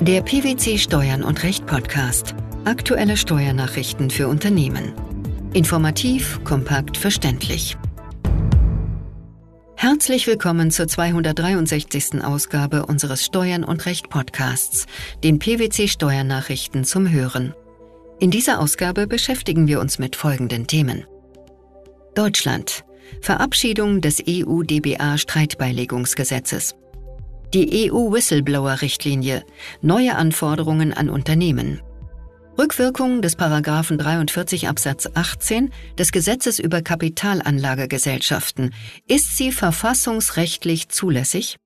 Der PwC Steuern und Recht Podcast. Aktuelle Steuernachrichten für Unternehmen. Informativ, kompakt, verständlich. Herzlich willkommen zur 263. Ausgabe unseres Steuern und Recht Podcasts, den PwC Steuernachrichten zum Hören. In dieser Ausgabe beschäftigen wir uns mit folgenden Themen. Deutschland. Verabschiedung des EU-DBA-Streitbeilegungsgesetzes. Die EU-Whistleblower-Richtlinie. Neue Anforderungen an Unternehmen. Rückwirkung des Paragraphen 43 Absatz 18 des Gesetzes über Kapitalanlagegesellschaften. Ist sie verfassungsrechtlich zulässig?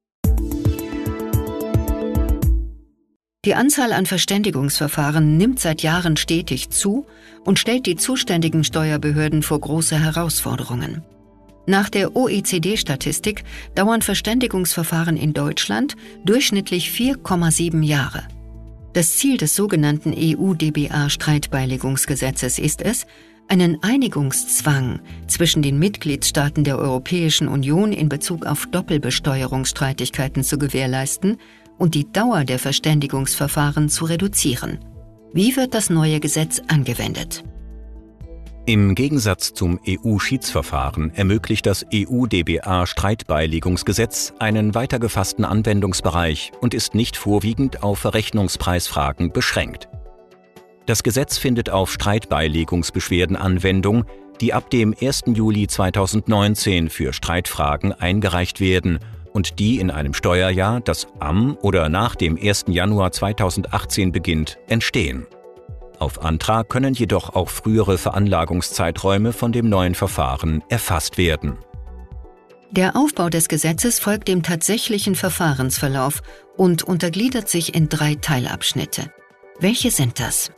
Die Anzahl an Verständigungsverfahren nimmt seit Jahren stetig zu und stellt die zuständigen Steuerbehörden vor große Herausforderungen. Nach der OECD-Statistik dauern Verständigungsverfahren in Deutschland durchschnittlich 4,7 Jahre. Das Ziel des sogenannten EU-DBA-Streitbeilegungsgesetzes ist es, einen Einigungszwang zwischen den Mitgliedstaaten der Europäischen Union in Bezug auf Doppelbesteuerungsstreitigkeiten zu gewährleisten und die Dauer der Verständigungsverfahren zu reduzieren. Wie wird das neue Gesetz angewendet? Im Gegensatz zum EU-Schiedsverfahren ermöglicht das EU-DBA-Streitbeilegungsgesetz einen weiter gefassten Anwendungsbereich und ist nicht vorwiegend auf Verrechnungspreisfragen beschränkt. Das Gesetz findet auf Streitbeilegungsbeschwerden Anwendung, die ab dem 1. Juli 2019 für Streitfragen eingereicht werden und die in einem Steuerjahr, das am oder nach dem 1. Januar 2018 beginnt, entstehen. Auf Antrag können jedoch auch frühere Veranlagungszeiträume von dem neuen Verfahren erfasst werden. Der Aufbau des Gesetzes folgt dem tatsächlichen Verfahrensverlauf und untergliedert sich in drei Teilabschnitte. Welche sind das?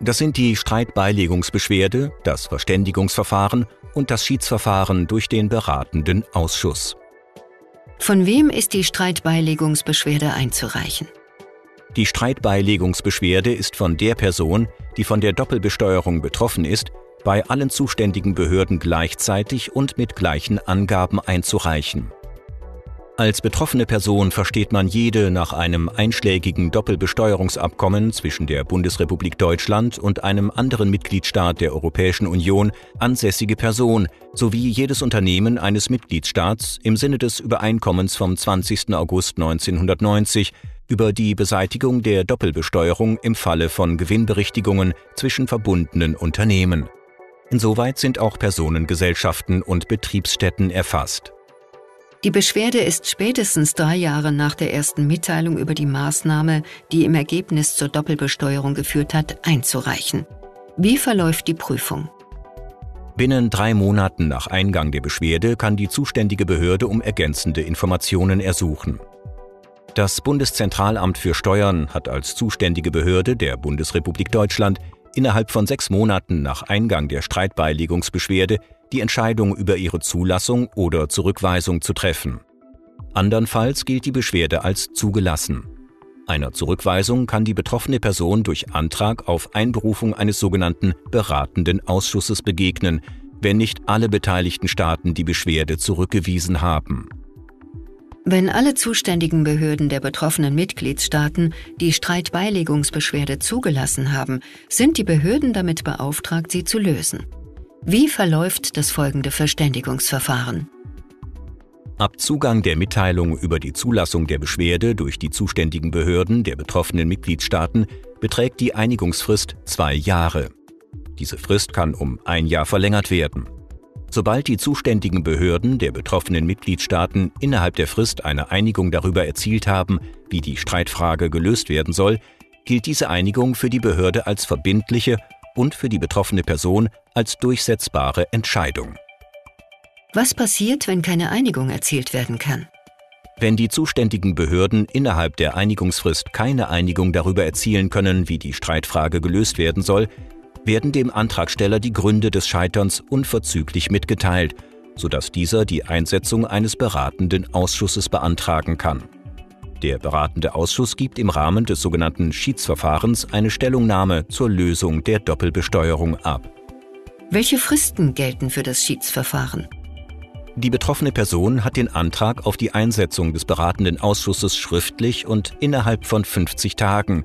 Das sind die Streitbeilegungsbeschwerde, das Verständigungsverfahren und das Schiedsverfahren durch den beratenden Ausschuss. Von wem ist die Streitbeilegungsbeschwerde einzureichen? Die Streitbeilegungsbeschwerde ist von der Person, die von der Doppelbesteuerung betroffen ist, bei allen zuständigen Behörden gleichzeitig und mit gleichen Angaben einzureichen. Als betroffene Person versteht man jede nach einem einschlägigen Doppelbesteuerungsabkommen zwischen der Bundesrepublik Deutschland und einem anderen Mitgliedstaat der Europäischen Union ansässige Person sowie jedes Unternehmen eines Mitgliedstaats im Sinne des Übereinkommens vom 20. August 1990 über die Beseitigung der Doppelbesteuerung im Falle von Gewinnberichtigungen zwischen verbundenen Unternehmen. Insoweit sind auch Personengesellschaften und Betriebsstätten erfasst. Die Beschwerde ist spätestens drei Jahre nach der ersten Mitteilung über die Maßnahme, die im Ergebnis zur Doppelbesteuerung geführt hat, einzureichen. Wie verläuft die Prüfung? Binnen drei Monaten nach Eingang der Beschwerde kann die zuständige Behörde um ergänzende Informationen ersuchen. Das Bundeszentralamt für Steuern hat als zuständige Behörde der Bundesrepublik Deutschland innerhalb von sechs Monaten nach Eingang der Streitbeilegungsbeschwerde die Entscheidung über ihre Zulassung oder Zurückweisung zu treffen. Andernfalls gilt die Beschwerde als zugelassen. Einer Zurückweisung kann die betroffene Person durch Antrag auf Einberufung eines sogenannten beratenden Ausschusses begegnen, wenn nicht alle beteiligten Staaten die Beschwerde zurückgewiesen haben. Wenn alle zuständigen Behörden der betroffenen Mitgliedstaaten die Streitbeilegungsbeschwerde zugelassen haben, sind die Behörden damit beauftragt, sie zu lösen. Wie verläuft das folgende Verständigungsverfahren? Ab Zugang der Mitteilung über die Zulassung der Beschwerde durch die zuständigen Behörden der betroffenen Mitgliedstaaten beträgt die Einigungsfrist zwei Jahre. Diese Frist kann um ein Jahr verlängert werden. Sobald die zuständigen Behörden der betroffenen Mitgliedstaaten innerhalb der Frist eine Einigung darüber erzielt haben, wie die Streitfrage gelöst werden soll, gilt diese Einigung für die Behörde als verbindliche und für die betroffene Person als durchsetzbare Entscheidung. Was passiert, wenn keine Einigung erzielt werden kann? Wenn die zuständigen Behörden innerhalb der Einigungsfrist keine Einigung darüber erzielen können, wie die Streitfrage gelöst werden soll, werden dem Antragsteller die Gründe des Scheiterns unverzüglich mitgeteilt, sodass dieser die Einsetzung eines beratenden Ausschusses beantragen kann. Der beratende Ausschuss gibt im Rahmen des sogenannten Schiedsverfahrens eine Stellungnahme zur Lösung der Doppelbesteuerung ab. Welche Fristen gelten für das Schiedsverfahren? Die betroffene Person hat den Antrag auf die Einsetzung des beratenden Ausschusses schriftlich und innerhalb von 50 Tagen,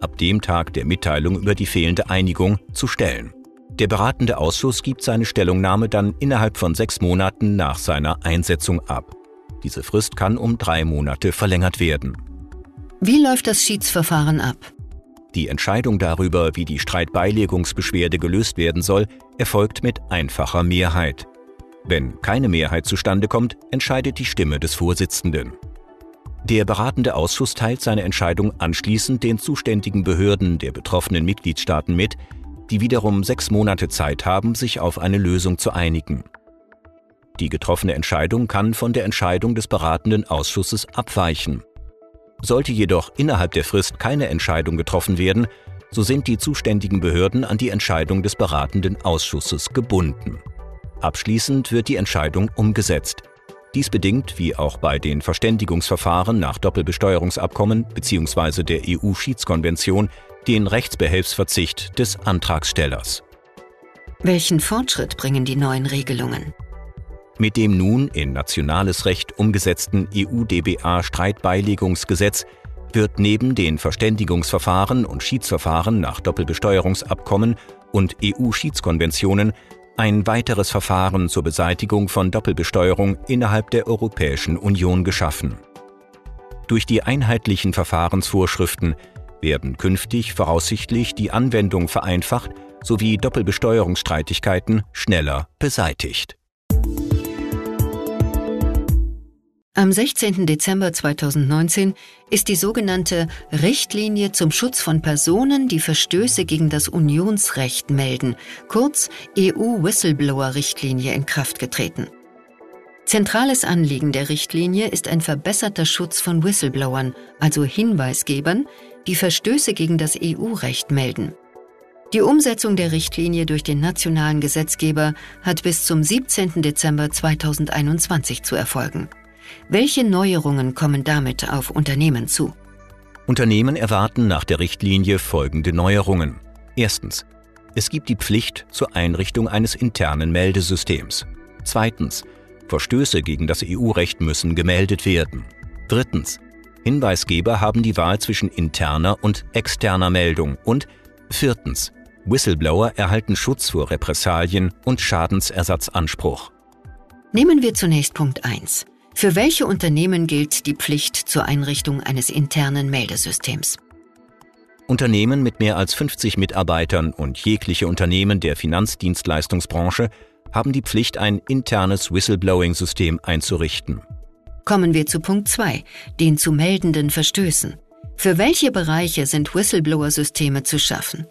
ab dem Tag der Mitteilung über die fehlende Einigung, zu stellen. Der beratende Ausschuss gibt seine Stellungnahme dann innerhalb von sechs Monaten nach seiner Einsetzung ab. Diese Frist kann um drei Monate verlängert werden. Wie läuft das Schiedsverfahren ab? Die Entscheidung darüber, wie die Streitbeilegungsbeschwerde gelöst werden soll, erfolgt mit einfacher Mehrheit. Wenn keine Mehrheit zustande kommt, entscheidet die Stimme des Vorsitzenden. Der beratende Ausschuss teilt seine Entscheidung anschließend den zuständigen Behörden der betroffenen Mitgliedstaaten mit, die wiederum sechs Monate Zeit haben, sich auf eine Lösung zu einigen. Die getroffene Entscheidung kann von der Entscheidung des beratenden Ausschusses abweichen. Sollte jedoch innerhalb der Frist keine Entscheidung getroffen werden, so sind die zuständigen Behörden an die Entscheidung des beratenden Ausschusses gebunden. Abschließend wird die Entscheidung umgesetzt. Dies bedingt, wie auch bei den Verständigungsverfahren nach Doppelbesteuerungsabkommen bzw. der EU-Schiedskonvention, den Rechtsbehelfsverzicht des Antragstellers. Welchen Fortschritt bringen die neuen Regelungen? Mit dem nun in nationales Recht umgesetzten EU-DBA-Streitbeilegungsgesetz wird neben den Verständigungsverfahren und Schiedsverfahren nach Doppelbesteuerungsabkommen und EU-Schiedskonventionen ein weiteres Verfahren zur Beseitigung von Doppelbesteuerung innerhalb der Europäischen Union geschaffen. Durch die einheitlichen Verfahrensvorschriften werden künftig voraussichtlich die Anwendung vereinfacht sowie Doppelbesteuerungsstreitigkeiten schneller beseitigt. Am 16. Dezember 2019 ist die sogenannte Richtlinie zum Schutz von Personen, die Verstöße gegen das Unionsrecht melden, kurz EU-Whistleblower-Richtlinie in Kraft getreten. Zentrales Anliegen der Richtlinie ist ein verbesserter Schutz von Whistleblowern, also Hinweisgebern, die Verstöße gegen das EU-Recht melden. Die Umsetzung der Richtlinie durch den nationalen Gesetzgeber hat bis zum 17. Dezember 2021 zu erfolgen. Welche Neuerungen kommen damit auf Unternehmen zu? Unternehmen erwarten nach der Richtlinie folgende Neuerungen. Erstens. Es gibt die Pflicht zur Einrichtung eines internen Meldesystems. Zweitens. Verstöße gegen das EU-Recht müssen gemeldet werden. Drittens. Hinweisgeber haben die Wahl zwischen interner und externer Meldung. Und viertens. Whistleblower erhalten Schutz vor Repressalien und Schadensersatzanspruch. Nehmen wir zunächst Punkt 1. Für welche Unternehmen gilt die Pflicht zur Einrichtung eines internen Meldesystems? Unternehmen mit mehr als 50 Mitarbeitern und jegliche Unternehmen der Finanzdienstleistungsbranche haben die Pflicht, ein internes Whistleblowing-System einzurichten. Kommen wir zu Punkt 2, den zu meldenden Verstößen. Für welche Bereiche sind Whistleblower-Systeme zu schaffen?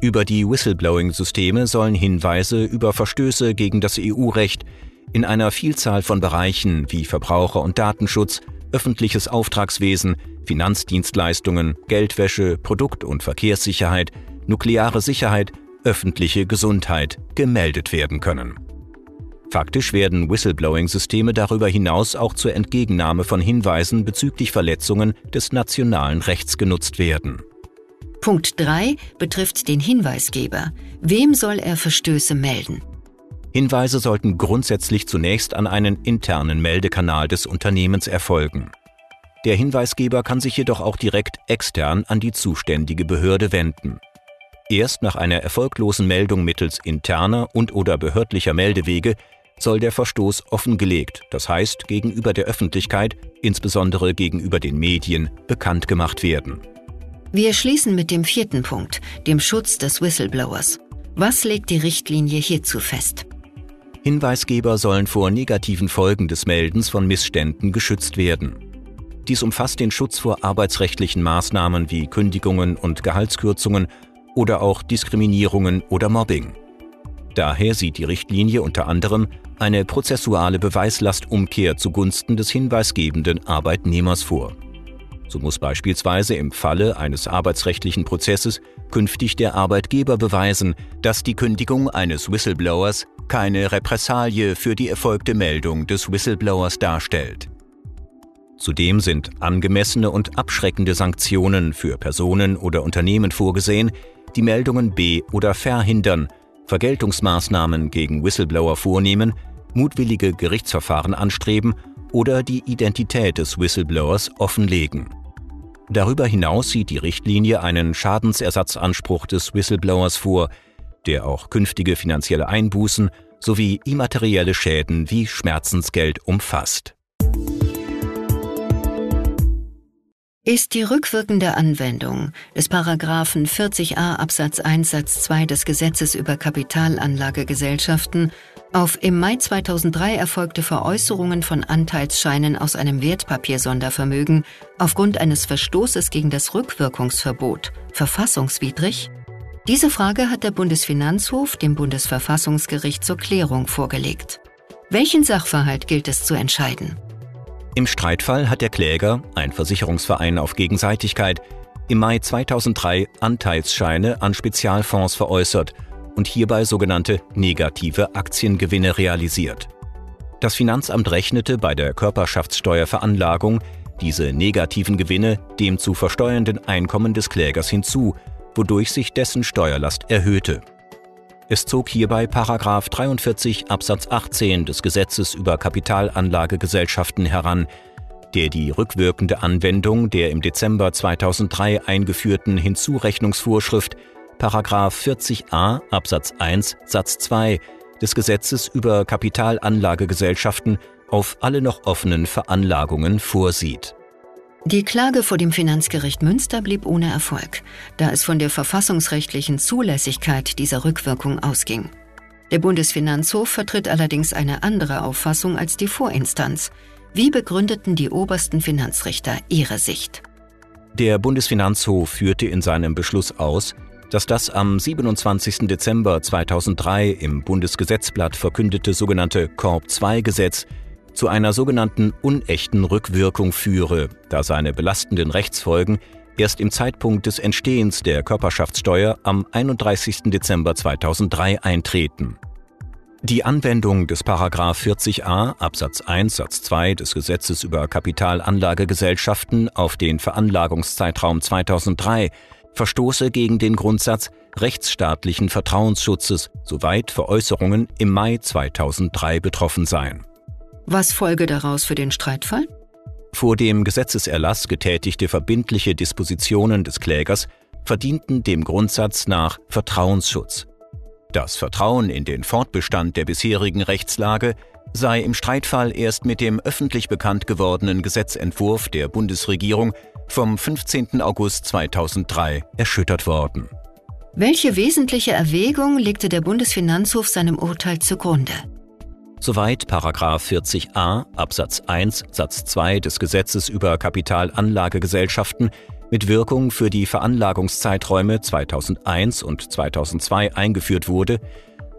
Über die Whistleblowing-Systeme sollen Hinweise über Verstöße gegen das EU-Recht in einer Vielzahl von Bereichen wie Verbraucher- und Datenschutz, öffentliches Auftragswesen, Finanzdienstleistungen, Geldwäsche, Produkt- und Verkehrssicherheit, nukleare Sicherheit, öffentliche Gesundheit gemeldet werden können. Faktisch werden Whistleblowing-Systeme darüber hinaus auch zur Entgegennahme von Hinweisen bezüglich Verletzungen des nationalen Rechts genutzt werden. Punkt 3 betrifft den Hinweisgeber. Wem soll er Verstöße melden? Hinweise sollten grundsätzlich zunächst an einen internen Meldekanal des Unternehmens erfolgen. Der Hinweisgeber kann sich jedoch auch direkt extern an die zuständige Behörde wenden. Erst nach einer erfolglosen Meldung mittels interner und/oder behördlicher Meldewege soll der Verstoß offengelegt, das heißt gegenüber der Öffentlichkeit, insbesondere gegenüber den Medien, bekannt gemacht werden. Wir schließen mit dem vierten Punkt, dem Schutz des Whistleblowers. Was legt die Richtlinie hierzu fest? Hinweisgeber sollen vor negativen Folgen des Meldens von Missständen geschützt werden. Dies umfasst den Schutz vor arbeitsrechtlichen Maßnahmen wie Kündigungen und Gehaltskürzungen oder auch Diskriminierungen oder Mobbing. Daher sieht die Richtlinie unter anderem eine prozessuale Beweislastumkehr zugunsten des hinweisgebenden Arbeitnehmers vor. So muss beispielsweise im Falle eines arbeitsrechtlichen Prozesses künftig der Arbeitgeber beweisen, dass die Kündigung eines Whistleblowers keine Repressalie für die erfolgte Meldung des Whistleblowers darstellt. Zudem sind angemessene und abschreckende Sanktionen für Personen oder Unternehmen vorgesehen, die Meldungen be- oder verhindern, Vergeltungsmaßnahmen gegen Whistleblower vornehmen, mutwillige Gerichtsverfahren anstreben oder die Identität des Whistleblowers offenlegen. Darüber hinaus sieht die Richtlinie einen Schadensersatzanspruch des Whistleblowers vor, der auch künftige finanzielle Einbußen sowie immaterielle Schäden wie Schmerzensgeld umfasst. Ist die rückwirkende Anwendung des Paragraphen 40a Absatz 1 Satz 2 des Gesetzes über Kapitalanlagegesellschaften auf im Mai 2003 erfolgte Veräußerungen von Anteilsscheinen aus einem Wertpapiersondervermögen aufgrund eines Verstoßes gegen das Rückwirkungsverbot verfassungswidrig? Diese Frage hat der Bundesfinanzhof dem Bundesverfassungsgericht zur Klärung vorgelegt. Welchen Sachverhalt gilt es zu entscheiden? Im Streitfall hat der Kläger, ein Versicherungsverein auf Gegenseitigkeit, im Mai 2003 Anteilsscheine an Spezialfonds veräußert und hierbei sogenannte negative Aktiengewinne realisiert. Das Finanzamt rechnete bei der Körperschaftssteuerveranlagung diese negativen Gewinne dem zu versteuernden Einkommen des Klägers hinzu, wodurch sich dessen Steuerlast erhöhte. Es zog hierbei 43 Absatz 18 des Gesetzes über Kapitalanlagegesellschaften heran, der die rückwirkende Anwendung der im Dezember 2003 eingeführten Hinzurechnungsvorschrift 40a Absatz 1 Satz 2 des Gesetzes über Kapitalanlagegesellschaften auf alle noch offenen Veranlagungen vorsieht. Die Klage vor dem Finanzgericht Münster blieb ohne Erfolg, da es von der verfassungsrechtlichen Zulässigkeit dieser Rückwirkung ausging. Der Bundesfinanzhof vertritt allerdings eine andere Auffassung als die Vorinstanz. Wie begründeten die obersten Finanzrichter ihre Sicht? Der Bundesfinanzhof führte in seinem Beschluss aus, dass das am 27. Dezember 2003 im Bundesgesetzblatt verkündete sogenannte Korb-II-Gesetz zu einer sogenannten unechten Rückwirkung führe, da seine belastenden Rechtsfolgen erst im Zeitpunkt des Entstehens der Körperschaftssteuer am 31. Dezember 2003 eintreten. Die Anwendung des 40a Absatz 1 Satz 2 des Gesetzes über Kapitalanlagegesellschaften auf den Veranlagungszeitraum 2003 verstoße gegen den Grundsatz rechtsstaatlichen Vertrauensschutzes, soweit Veräußerungen im Mai 2003 betroffen seien. Was folge daraus für den Streitfall? Vor dem Gesetzeserlass getätigte verbindliche Dispositionen des Klägers verdienten dem Grundsatz nach Vertrauensschutz. Das Vertrauen in den Fortbestand der bisherigen Rechtslage sei im Streitfall erst mit dem öffentlich bekannt gewordenen Gesetzentwurf der Bundesregierung vom 15. August 2003 erschüttert worden. Welche wesentliche Erwägung legte der Bundesfinanzhof seinem Urteil zugrunde? Soweit 40a Absatz 1 Satz 2 des Gesetzes über Kapitalanlagegesellschaften mit Wirkung für die Veranlagungszeiträume 2001 und 2002 eingeführt wurde,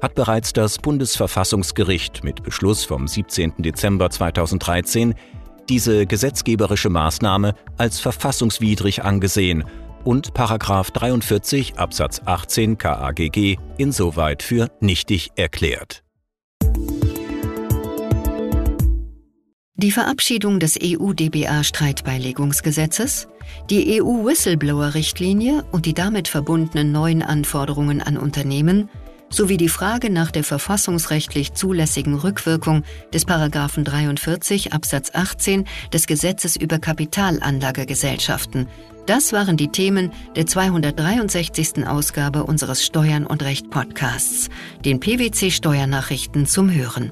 hat bereits das Bundesverfassungsgericht mit Beschluss vom 17. Dezember 2013 diese gesetzgeberische Maßnahme als verfassungswidrig angesehen und 43 Absatz 18 KAGG insoweit für nichtig erklärt. Die Verabschiedung des EU-DBA-Streitbeilegungsgesetzes, die EU-Whistleblower-Richtlinie und die damit verbundenen neuen Anforderungen an Unternehmen sowie die Frage nach der verfassungsrechtlich zulässigen Rückwirkung des 43 Absatz 18 des Gesetzes über Kapitalanlagegesellschaften. Das waren die Themen der 263. Ausgabe unseres Steuern und Recht Podcasts, den PwC Steuernachrichten zum Hören.